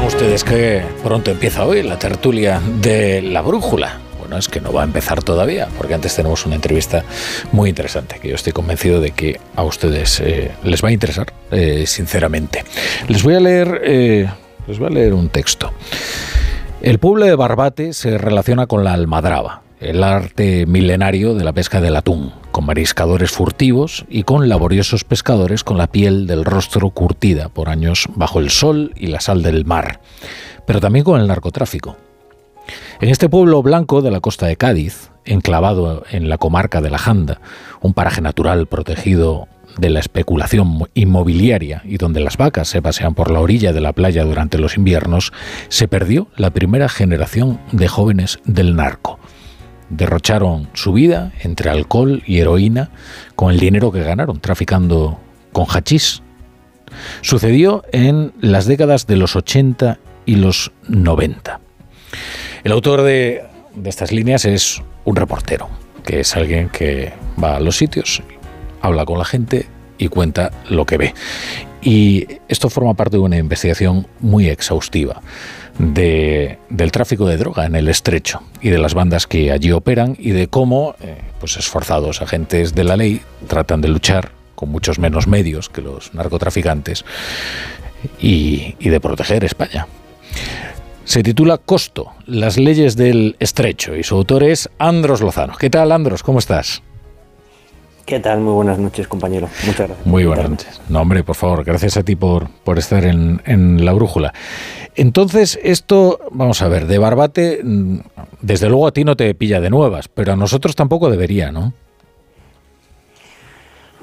Ustedes que pronto empieza hoy la tertulia de la brújula. Bueno, es que no va a empezar todavía, porque antes tenemos una entrevista muy interesante, que yo estoy convencido de que a ustedes eh, les va a interesar, eh, sinceramente. Les voy a leer, eh, les voy a leer un texto. El pueblo de Barbate se relaciona con la almadraba, el arte milenario de la pesca del atún, con mariscadores furtivos y con laboriosos pescadores con la piel del rostro curtida por años bajo el sol y la sal del mar, pero también con el narcotráfico. En este pueblo blanco de la costa de Cádiz, enclavado en la comarca de la Janda, un paraje natural protegido de la especulación inmobiliaria y donde las vacas se pasean por la orilla de la playa durante los inviernos, se perdió la primera generación de jóvenes del narco. Derrocharon su vida entre alcohol y heroína con el dinero que ganaron traficando con hachís. Sucedió en las décadas de los 80 y los 90. El autor de, de estas líneas es un reportero, que es alguien que va a los sitios habla con la gente y cuenta lo que ve. Y esto forma parte de una investigación muy exhaustiva de, del tráfico de droga en el estrecho y de las bandas que allí operan y de cómo eh, pues esforzados agentes de la ley tratan de luchar con muchos menos medios que los narcotraficantes y, y de proteger España. Se titula Costo, las leyes del estrecho y su autor es Andros Lozano. ¿Qué tal, Andros? ¿Cómo estás? ¿Qué tal? Muy buenas noches, compañero. Muchas gracias. Muy buenas noches. No, hombre, por favor, gracias a ti por, por estar en, en, la brújula. Entonces, esto, vamos a ver, de Barbate, mm, desde luego a ti no te pilla de nuevas, pero a nosotros tampoco debería, ¿no?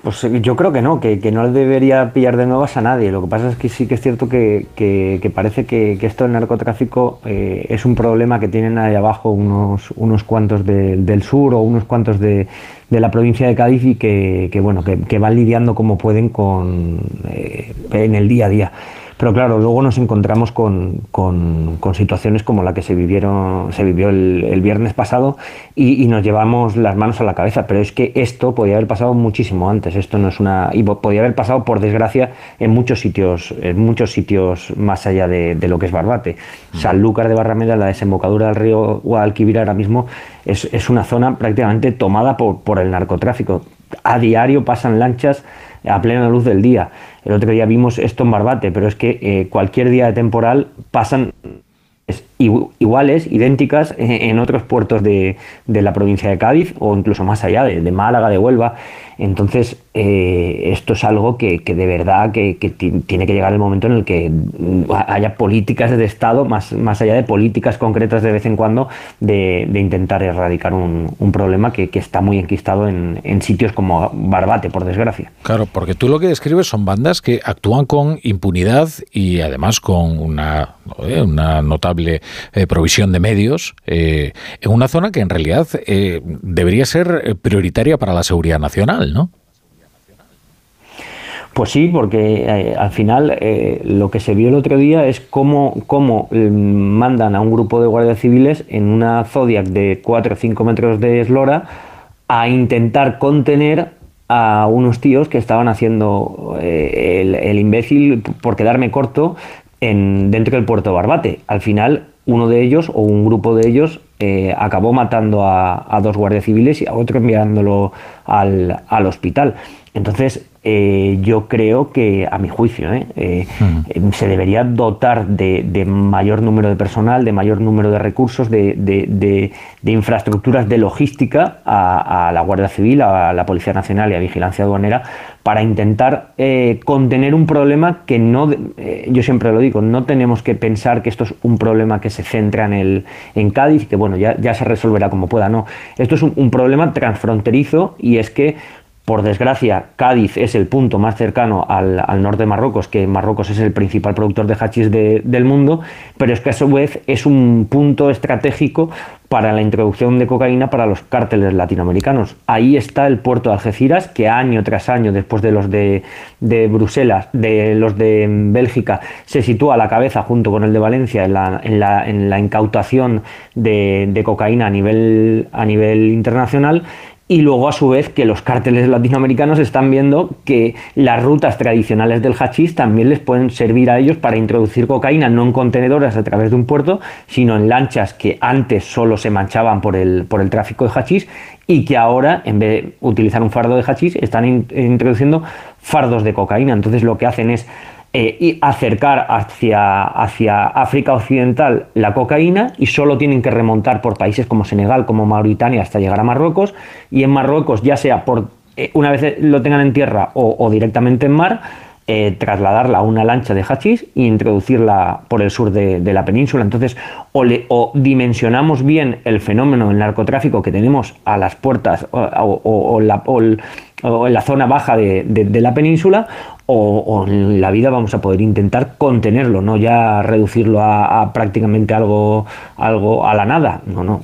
Pues yo creo que no, que, que, no debería pillar de nuevas a nadie. Lo que pasa es que sí que es cierto que, que, que parece que, esto del narcotráfico eh, es un problema que tienen ahí abajo unos, unos cuantos de, del sur o unos cuantos de, de, la provincia de Cádiz y que, bueno, que, van lidiando como pueden con, eh, en el día a día. Pero claro, luego nos encontramos con, con, con situaciones como la que se, vivieron, se vivió el, el viernes pasado y, y, nos llevamos las manos a la cabeza. Pero es que esto podía haber pasado muchísimo antes. Esto no es una. y podía haber pasado, por desgracia, en muchos sitios, en muchos sitios más allá de, de lo que es Barbate. Mm. Sanlúcar de Barrameda, la desembocadura del río Guadalquivir ahora mismo, es, es una zona prácticamente tomada por, por el narcotráfico. A diario pasan lanchas a plena luz del día. El otro día vimos esto en Barbate, pero es que eh, cualquier día de temporal pasan iguales, idénticas en otros puertos de, de, la provincia de Cádiz o incluso más allá, de, de Málaga, de Huelva. Entonces, eh, esto es algo que, que de verdad que, tiene que llegar el momento en el que haya políticas de Estado, más, más allá de políticas concretas de vez en cuando, de, de intentar erradicar un, problema que, está muy enquistado en, en, sitios como Barbate, por desgracia. Claro, porque tú lo que describes son bandas que actúan con impunidad y además con una, una notable eh, provisión de medios eh, en una zona que en realidad eh, debería ser prioritaria para la seguridad nacional, Pues sí, porque eh, al final eh, lo que se vio el otro día es cómo, cómo eh, mandan a un grupo de guardias civiles en una Zodiac de 4 o 5 metros de eslora a intentar contener a unos tíos que estaban haciendo el, el, imbécil por quedarme corto en, dentro del puerto Barbate. Al final, uno de ellos o un grupo de ellos eh, acabó matando a, dos guardias civiles y a otro enviándolo al hospital. Entonces, eh, yo creo que, a mi juicio, ¿eh? Eh, mm. se debería dotar de, de, mayor número de personal, de mayor número de recursos, de, de, de infraestructuras de logística a, a, la Guardia Civil, a la Policía Nacional y a Vigilancia Aduanera para intentar contener un problema que no, yo siempre lo digo, no tenemos que pensar que esto es un problema que se centra en, el, en Cádiz y que bueno, ya, ya se resolverá como pueda, no. Esto es un, un problema transfronterizo y es que por desgracia, Cádiz es el punto más cercano al, al, norte de Marruecos, que Marruecos es el principal productor de hachís de, del mundo, pero es que a su vez es un punto estratégico para la introducción de cocaína para los cárteles latinoamericanos. Ahí está el puerto de Algeciras, que año tras año, después de los de, de Bruselas, de los de Bélgica, se sitúa a la cabeza junto con el de Valencia en la, en la, en la incautación de, de, cocaína a nivel, a nivel internacional y luego a su vez que los cárteles latinoamericanos están viendo que las rutas tradicionales del hachís también les pueden servir a ellos para introducir cocaína no en contenedores a través de un puerto, sino en lanchas que antes solo se manchaban por el, por el tráfico de hachís y que ahora en vez de utilizar un fardo de hachís están introduciendo fardos de cocaína. Entonces lo que hacen es eh, y acercar hacia, hacia África Occidental la cocaína y solo tienen que remontar por países como Senegal, como Mauritania hasta llegar a Marruecos y en Marruecos ya sea por eh, una vez lo tengan en tierra o, directamente en mar, eh, trasladarla a una lancha de hachís e introducirla por el sur de, la península. Entonces, o, le, dimensionamos bien el fenómeno del narcotráfico que tenemos a las puertas o, la, en la zona baja de, de la península, o, en la vida vamos a poder intentar contenerlo, no ya reducirlo a, prácticamente algo, algo a la nada. No, no.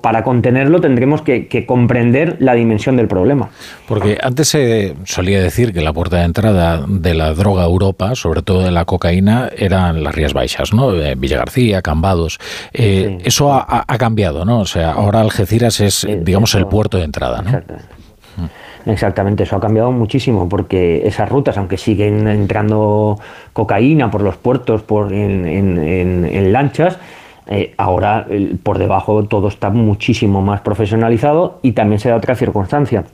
Para contenerlo tendremos que, comprender la dimensión del problema. Porque antes se solía decir que la puerta de entrada de la droga a Europa, sobre todo de la cocaína, eran las Rías Baixas, ¿no? Eh, Villa García, Cambados. Eh, eso ha, cambiado, ¿no? O sea, ahora Algeciras es, digamos, el puerto de entrada, ¿no? Exactamente, eso ha cambiado muchísimo porque esas rutas, aunque siguen entrando cocaína por los puertos, por en, lanchas, eh, ahora por debajo todo está muchísimo más profesionalizado y también se da otra circunstancia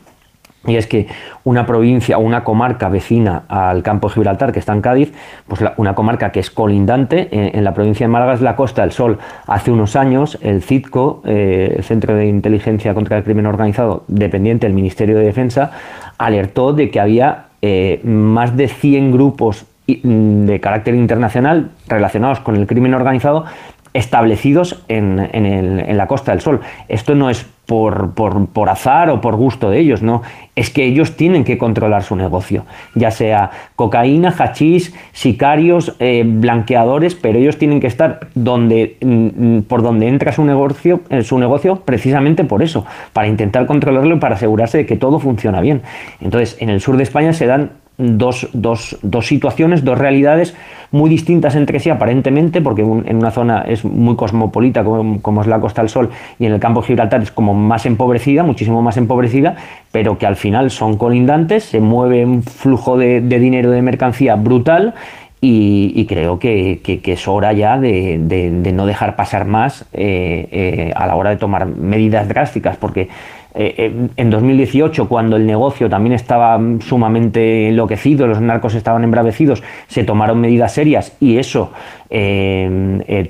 y es que una provincia o una comarca vecina al campo de Gibraltar, que está en Cádiz, pues una comarca que es colindante eh, en, la provincia de Málaga es la Costa del Sol. Hace unos años el CITCO, eh, el Centro de Inteligencia contra el Crimen Organizado, dependiente del Ministerio de Defensa, alertó de que había eh, más de 100 grupos mm, de carácter internacional relacionados con el crimen organizado establecidos en, en, la Costa del Sol. Esto no es por, por, azar o por gusto de ellos, no. Es que ellos tienen que controlar su negocio, ya sea cocaína, hachís, sicarios, eh, blanqueadores, pero ellos tienen que estar donde, mm, mm, por donde entra su negocio, eh, su negocio precisamente por eso, para intentar controlarlo y para asegurarse de que todo funciona bien. Entonces, en el sur de España se dan dos, dos, dos situaciones, dos realidades muy distintas entre sí aparentemente, porque en una zona es muy cosmopolita como, es la Costa del Sol y en el campo de Gibraltar es como más empobrecida, muchísimo más empobrecida, pero que al final son colindantes, se mueve un flujo de, dinero de mercancía brutal y, creo que, es hora ya de, no dejar pasar más eh, eh, a la hora de tomar medidas drásticas, porque eh, en 2018, cuando el negocio también estaba sumamente enloquecido, los narcos estaban embravecidos, se tomaron medidas serias y eso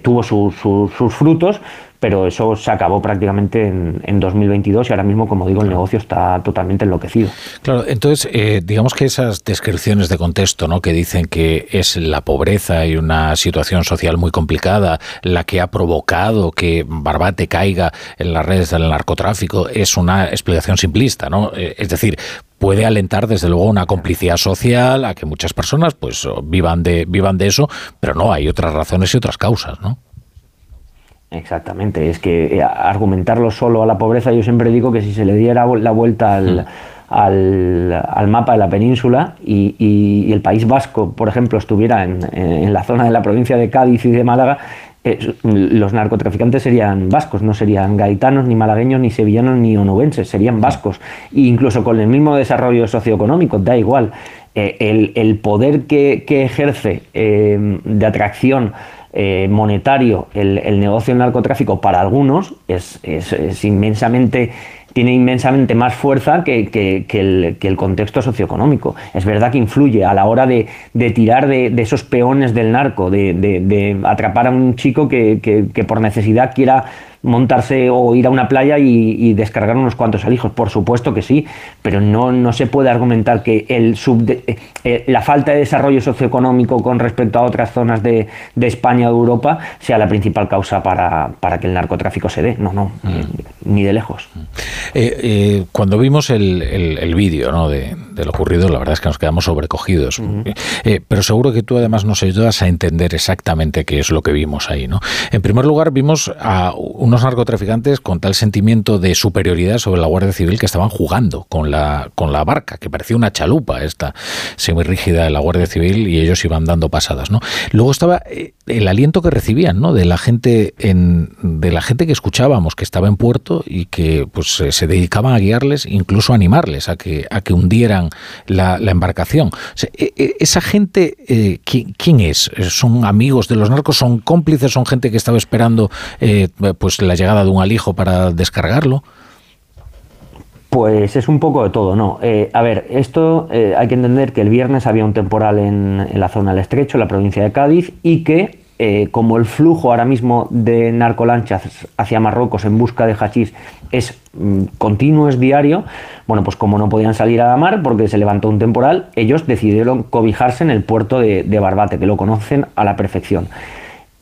tuvo sus frutos, pero eso se acabó prácticamente en, 2022 y ahora mismo, como digo, el negocio está totalmente enloquecido. Claro, entonces, eh, digamos que esas descripciones de contexto, ¿no? que dicen que es la pobreza y una situación social muy complicada la que ha provocado que Barbate caiga en las redes del narcotráfico, es una explicación simplista, ¿no? Eh, es decir, puede alentar desde luego una complicidad social a que muchas personas pues vivan de vivan de eso, pero no hay otras razones y otras causas, ¿no? Exactamente, es que eh, argumentarlo solo a la pobreza, yo siempre digo que si se le diera la vuelta al, al, mapa de la península y, el País Vasco, por ejemplo, estuviera en, la zona de la provincia de Cádiz y de Málaga, eh, los narcotraficantes serían vascos, no serían gaitanos, ni malagueños, ni sevillanos, ni onubenses, serían vascos. E incluso con el mismo desarrollo socioeconómico, da igual. Eh, el, poder que, ejerce de atracción eh, monetario el, negocio del narcotráfico para algunos es, inmensamente tiene inmensamente más fuerza que, el, contexto socioeconómico. Es verdad que influye a la hora de, tirar de, esos peones del narco, de, atrapar a un chico que, por necesidad quiera montarse o ir a una playa y, descargar unos cuantos alijos. Por supuesto que sí, pero no, no se puede argumentar que el eh, eh, la falta de desarrollo socioeconómico con respecto a otras zonas de, de España o de Europa sea la principal causa para, que el narcotráfico se dé. No, no, mm. ni de lejos. Eh, cuando vimos el, el, vídeo ¿no? de, lo ocurrido, la verdad es que nos quedamos sobrecogidos. pero seguro que tú además nos ayudas a entender exactamente qué es lo que vimos ahí. ¿no? En primer lugar, vimos a un unos narcotraficantes con tal sentimiento de superioridad sobre la Guardia Civil que estaban jugando con la, con la barca, que parecía una chalupa esta semi-rígida de la Guardia Civil y ellos iban dando pasadas. ¿no? Luego estaba eh, el aliento que recibían, ¿no? De la gente en, de la gente que escuchábamos, que estaba en puerto y que pues se dedicaban a guiarles, incluso a animarles a que a que hundieran la, embarcación. E, e, esa gente, eh, ¿quién, es? ¿Son amigos de los narcos? ¿Son cómplices? ¿Son gente que estaba esperando eh, pues la llegada de un alijo para descargarlo? Pues es un poco de todo, ¿no? Eh, a ver, esto hay que entender que el viernes había un temporal en, la zona del estrecho, en la provincia de Cádiz, y que eh, como el flujo ahora mismo de narcolanchas hacia Marruecos en busca de hachís es mm, continuo, es diario, bueno, pues como no podían salir a la mar porque se levantó un temporal, ellos decidieron cobijarse en el puerto de, Barbate, que lo conocen a la perfección.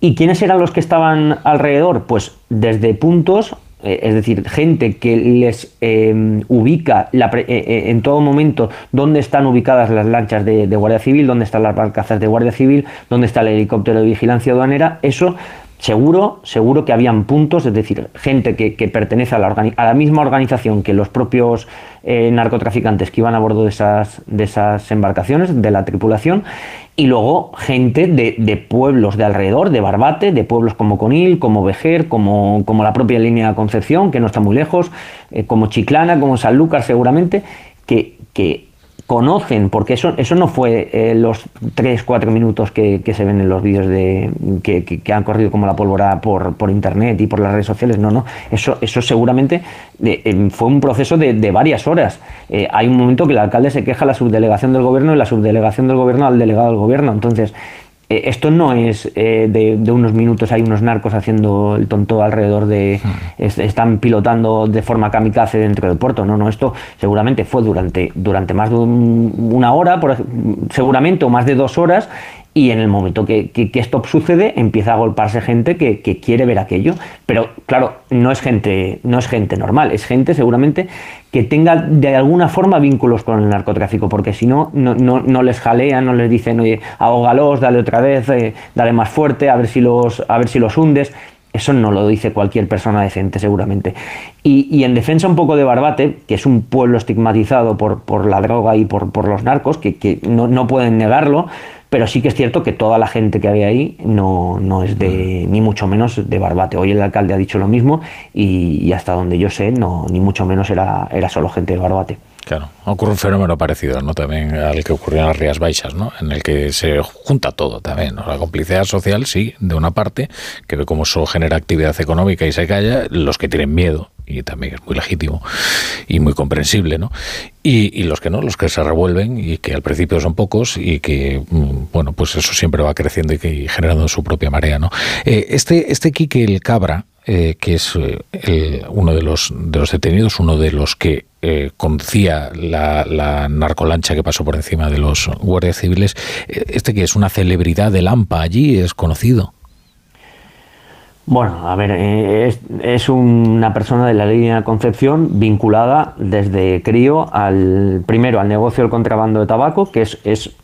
¿Y quiénes eran los que estaban alrededor? Pues desde puntos es decir, gente que les em, ubica eh, eh, en todo momento dónde están ubicadas las lanchas de, Guardia Civil, dónde están las barcazas de Guardia Civil, dónde está el helicóptero de vigilancia aduanera, eso seguro, seguro que habían puntos, es decir, gente que, pertenece a la, misma organización que los propios narcotraficantes que iban a bordo de esas, de esas embarcaciones, de la tripulación, y luego gente de, pueblos de alrededor, de Barbate, de pueblos como Conil, como Vejer, como, como la propia línea de Concepción, que no está muy lejos, eh, como Chiclana, como Sanlúcar seguramente, que, que conocen, porque eso, eso no fue eh, los 3-4 minutos que, se ven en los vídeos de, que, han corrido como la pólvora por, por, internet y por las redes sociales, no, no, eso, eso seguramente fue un proceso de, varias horas. Eh, hay un momento que el alcalde se queja a la subdelegación del gobierno y la subdelegación del gobierno al delegado del gobierno, entonces eh, esto no es eh, de, unos minutos, hay unos narcos haciendo el tonto alrededor de. Hmm. están pilotando de forma kamikaze dentro del puerto. No, no, esto seguramente fue durante, durante más de una hora, por, seguramente, o más de dos horas, y en el momento que, esto sucede empieza a golparse gente que, quiere ver aquello. Pero claro, no es gente, no es gente normal, es gente seguramente que tenga de alguna forma vínculos con el narcotráfico, porque si no, no, les jalean, no les dicen, oye, ahógalos, dale otra vez, eh, dale más fuerte, a ver si los, a ver si los hundes. Eso no lo dice cualquier persona decente, seguramente. Y, en defensa un poco de Barbate, que es un pueblo estigmatizado por, por la droga y por, por los narcos, que, que no, no, pueden negarlo, pero sí que es cierto que toda la gente que había ahí no, no es de, ni mucho menos de Barbate. Hoy el alcalde ha dicho lo mismo y, hasta donde yo sé, no, ni mucho menos era, era solo gente de Barbate. Claro, ocurre un fenómeno parecido, ¿no? También al que ocurrió en las Rías Baixas, ¿no? En el que se junta todo también, La complicidad social, sí, de una parte, que ve cómo eso genera actividad económica y se calla, los que tienen miedo, y también es muy legítimo y muy comprensible, ¿no? Y, los que no, los que se revuelven y que al principio son pocos y que, mm, bueno, pues eso siempre va creciendo y, que, generando su propia marea, ¿no? Eh, este, este Quique el Cabra, eh, que es eh, uno de los, de los detenidos, uno de los que eh, conocía la, narcolancha que pasó por encima de los guardias civiles, este que es una celebridad del AMPA allí, es conocido. Bueno, a ver, es, una persona de la línea de Concepción vinculada desde crío al primero al negocio del contrabando de tabaco, que es, es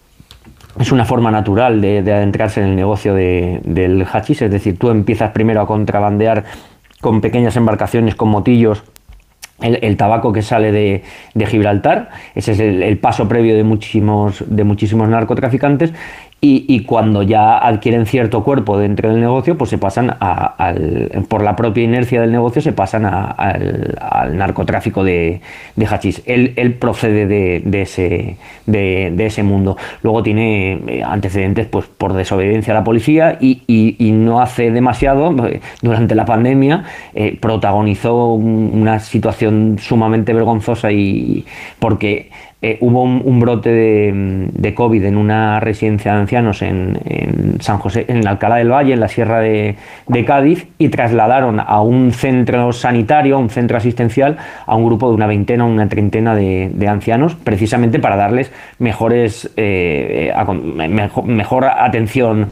es una forma natural de, adentrarse en el negocio del hachís, es decir, tú empiezas primero a contrabandear con pequeñas embarcaciones, con motillos, el, tabaco que sale de, Gibraltar, ese es el, paso previo de muchísimos, de muchísimos narcotraficantes, y, cuando ya adquieren cierto cuerpo dentro del negocio, pues se pasan al, por la propia inercia del negocio, se pasan al, narcotráfico de, de hachís. Él, procede de, ese, de, ese mundo. Luego tiene eh, antecedentes pues, por desobediencia a la policía y, no hace demasiado, eh, durante la pandemia, eh, protagonizó una situación sumamente vergonzosa y porque eh, hubo un, brote de, COVID en una residencia de ancianos en, San José, en Alcalá del Valle, en la Sierra de, Cádiz, y trasladaron a un centro sanitario, a un centro asistencial, a un grupo de una veintena, una treintena de, ancianos, precisamente para darles mejores, eh, mejor atención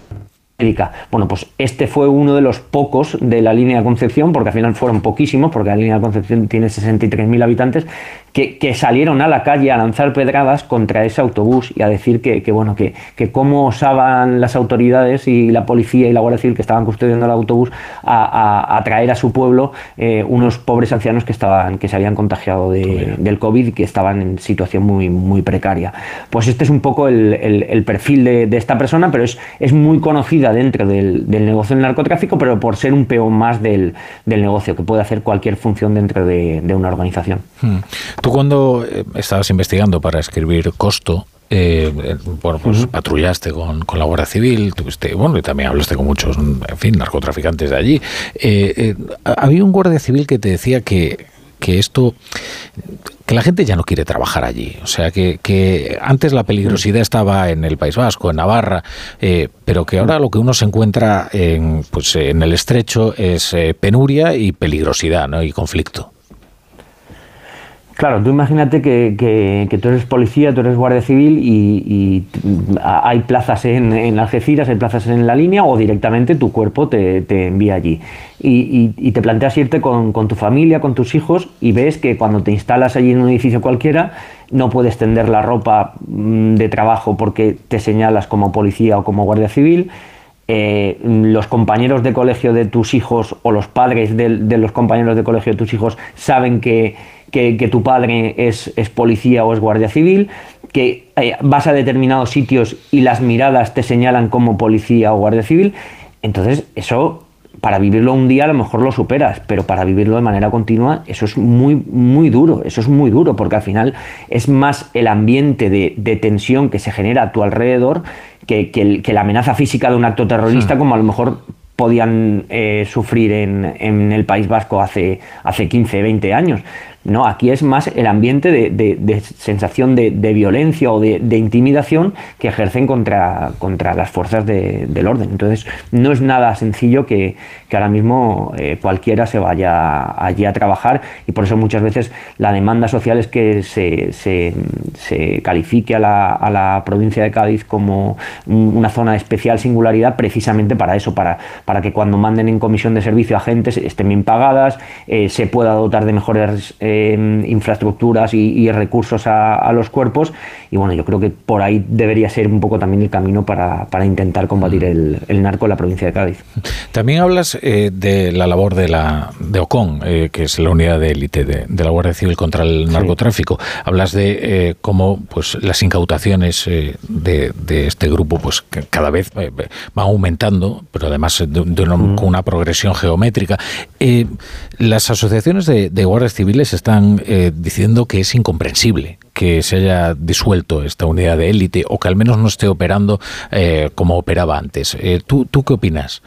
bueno, pues este fue uno de los pocos de la línea de Concepción, porque al final fueron poquísimos, porque la línea de Concepción tiene 63.000 habitantes, que, salieron a la calle a lanzar pedradas contra ese autobús y a decir que, bueno, que, que cómo osaban las autoridades y la policía y la Guardia Civil que estaban custodiando el autobús a, traer a su pueblo eh, unos pobres ancianos que estaban, que se habían contagiado del COVID y que estaban en situación muy, muy precaria. Pues este es un poco el, perfil de, esta persona, pero es, es muy conocida dentro del, negocio del narcotráfico, pero por ser un peón más del, negocio, que puede hacer cualquier función dentro de, una organización. Hmm. Tú cuando eh, estabas investigando para escribir Costo, eh, eh, bueno, pues patrullaste con, con, la Guardia Civil, tuviste, bueno, y también hablaste con muchos, en fin, narcotraficantes de allí. había un Guardia Civil que te decía que, que esto que la gente ya no quiere trabajar allí. O sea, que, que antes la peligrosidad estaba en el País Vasco, en Navarra, pero que ahora lo que uno se encuentra en, pues, en el estrecho es penuria y peligrosidad ¿no? y conflicto. Claro, tú imagínate que, tú eres policía, tú eres guardia civil y, hay plazas en, en, Algeciras, hay plazas en la línea o directamente tu cuerpo te, envía allí. Y, te planteas irte con, tu familia, con tus hijos y ves que cuando te instalas allí en un edificio cualquiera no puedes tender la ropa mm, de trabajo porque te señalas como policía o como guardia civil. Eh, los compañeros de colegio de tus hijos o los padres de los compañeros de colegio de tus hijos saben que que, tu padre es, policía o es guardia civil, que eh, vas a determinados sitios y las miradas te señalan como policía o guardia civil. Entonces, eso para vivirlo un día a lo mejor lo superas, pero para vivirlo de manera continua eso es muy, muy duro, eso es muy duro, porque al final es más el ambiente de, tensión que se genera a tu alrededor que, la amenaza física de un acto terrorista, como a lo mejor podían eh, sufrir en, en, el País Vasco hace, hace 15, 20 años. No, aquí es más el ambiente de, sensación de, violencia o de, intimidación que ejercen contra, contra las fuerzas del orden. Entonces, no es nada sencillo que, ahora mismo eh, cualquiera se vaya allí a trabajar y por eso muchas veces la demanda social es que se, califique a la, provincia de Cádiz como una zona de especial singularidad precisamente para eso, para, para que cuando manden en comisión de servicio agentes estén bien pagadas, eh, se pueda dotar de mejores... Eh, infraestructuras y, recursos a, los cuerpos. Y bueno, yo creo que por ahí debería ser un poco también el camino para, intentar combatir el, narco en la provincia de Cádiz. También hablas eh, de la labor de la de OCON, eh, que es la unidad de élite de, la Guardia Civil contra el narcotráfico. Hablas de eh, cómo pues las incautaciones de, este grupo pues cada vez van aumentando, pero además con una progresión geométrica. las asociaciones de, de guardias civiles están eh, diciendo que es incomprensible que se haya disuelto esta unidad de élite o que al menos no esté operando eh, como operaba antes. Eh, ¿tú, ¿Tú qué opinas?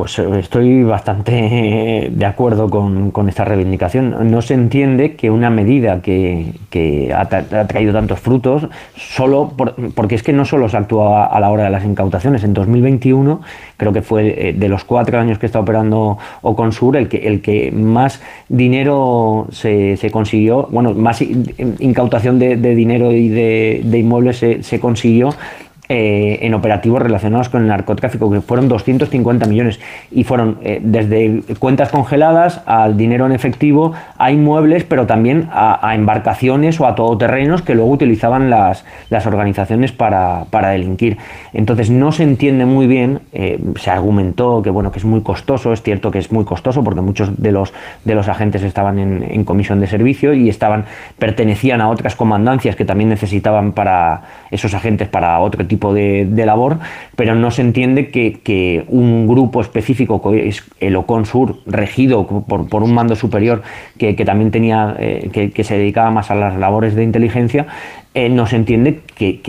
Pues eh, estoy bastante de acuerdo con, esta reivindicación. No se entiende que una medida que, ha, traído tantos frutos, solo porque es que no solo se actúa a la hora de las incautaciones. En 2021, creo que fue eh, de los cuatro años que está operando Oconsur, el que, el que más dinero se, consiguió, bueno, más incautación de, dinero y de, inmuebles se consiguió eh, en operativos relacionados con el narcotráfico, que fueron 250 millones y fueron eh, desde cuentas congeladas al dinero en efectivo, a inmuebles, pero también a, embarcaciones o a todoterrenos que luego utilizaban las, las organizaciones para, delinquir. Entonces no se entiende muy bien, eh, se argumentó que bueno que es muy costoso, es cierto que es muy costoso porque muchos de los, de los agentes estaban en, comisión de servicio y estaban pertenecían a otras comandancias que también necesitaban para esos agentes para otro tipo de, labor, pero no se entiende que, un grupo específico, que es el OCONSUR, regido por, un mando superior que, también tenía, eh, que, se dedicaba más a las labores de inteligencia, eh, no se entiende que,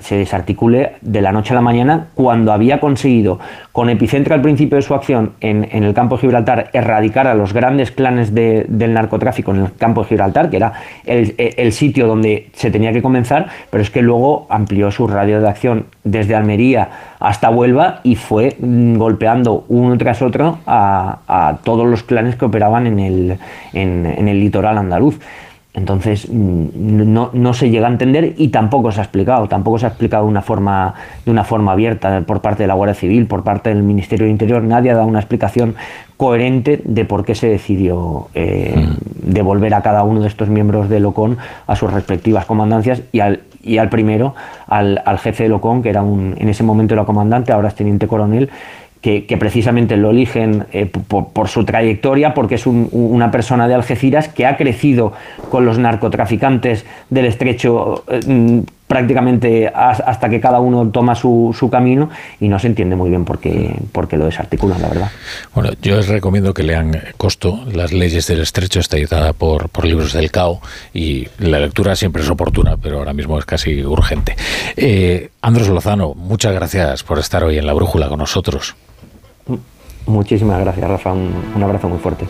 se desarticule de la noche a la mañana cuando había conseguido, con epicentro al principio de su acción en, el campo de Gibraltar, erradicar a los grandes clanes del narcotráfico en el campo de Gibraltar, que era el, sitio donde se tenía que comenzar, pero es que luego amplió su radio de acción desde Almería hasta Huelva y fue mm, golpeando uno tras otro a, todos los clanes que operaban en el, en el litoral andaluz. Entonces mm, no, no, se llega a entender y tampoco se ha explicado, tampoco se ha explicado de una forma, de una forma abierta por parte de la Guardia Civil, por parte del Ministerio de Interior, nadie ha dado una explicación coherente de por qué se decidió eh, mm. devolver a cada uno de estos miembros de Locón a sus respectivas comandancias y al, y al primero, al, al jefe de Locón, que era un, en ese momento era comandante, ahora es teniente coronel, que, precisamente lo eligen eh, por, su trayectoria, porque es una persona de Algeciras que ha crecido con los narcotraficantes del estrecho eh, mm, prácticamente hasta que cada uno toma su, camino y no se entiende muy bien por qué, lo desarticulan, la verdad. Bueno, yo les recomiendo que lean Costo, las leyes del estrecho, está editada por, por Libros del CAO y la lectura siempre es oportuna, pero ahora mismo es casi urgente. Eh, Andros Lozano, muchas gracias por estar hoy en La Brújula con nosotros. Muchísimas gracias, Rafa. Un, un abrazo muy fuerte.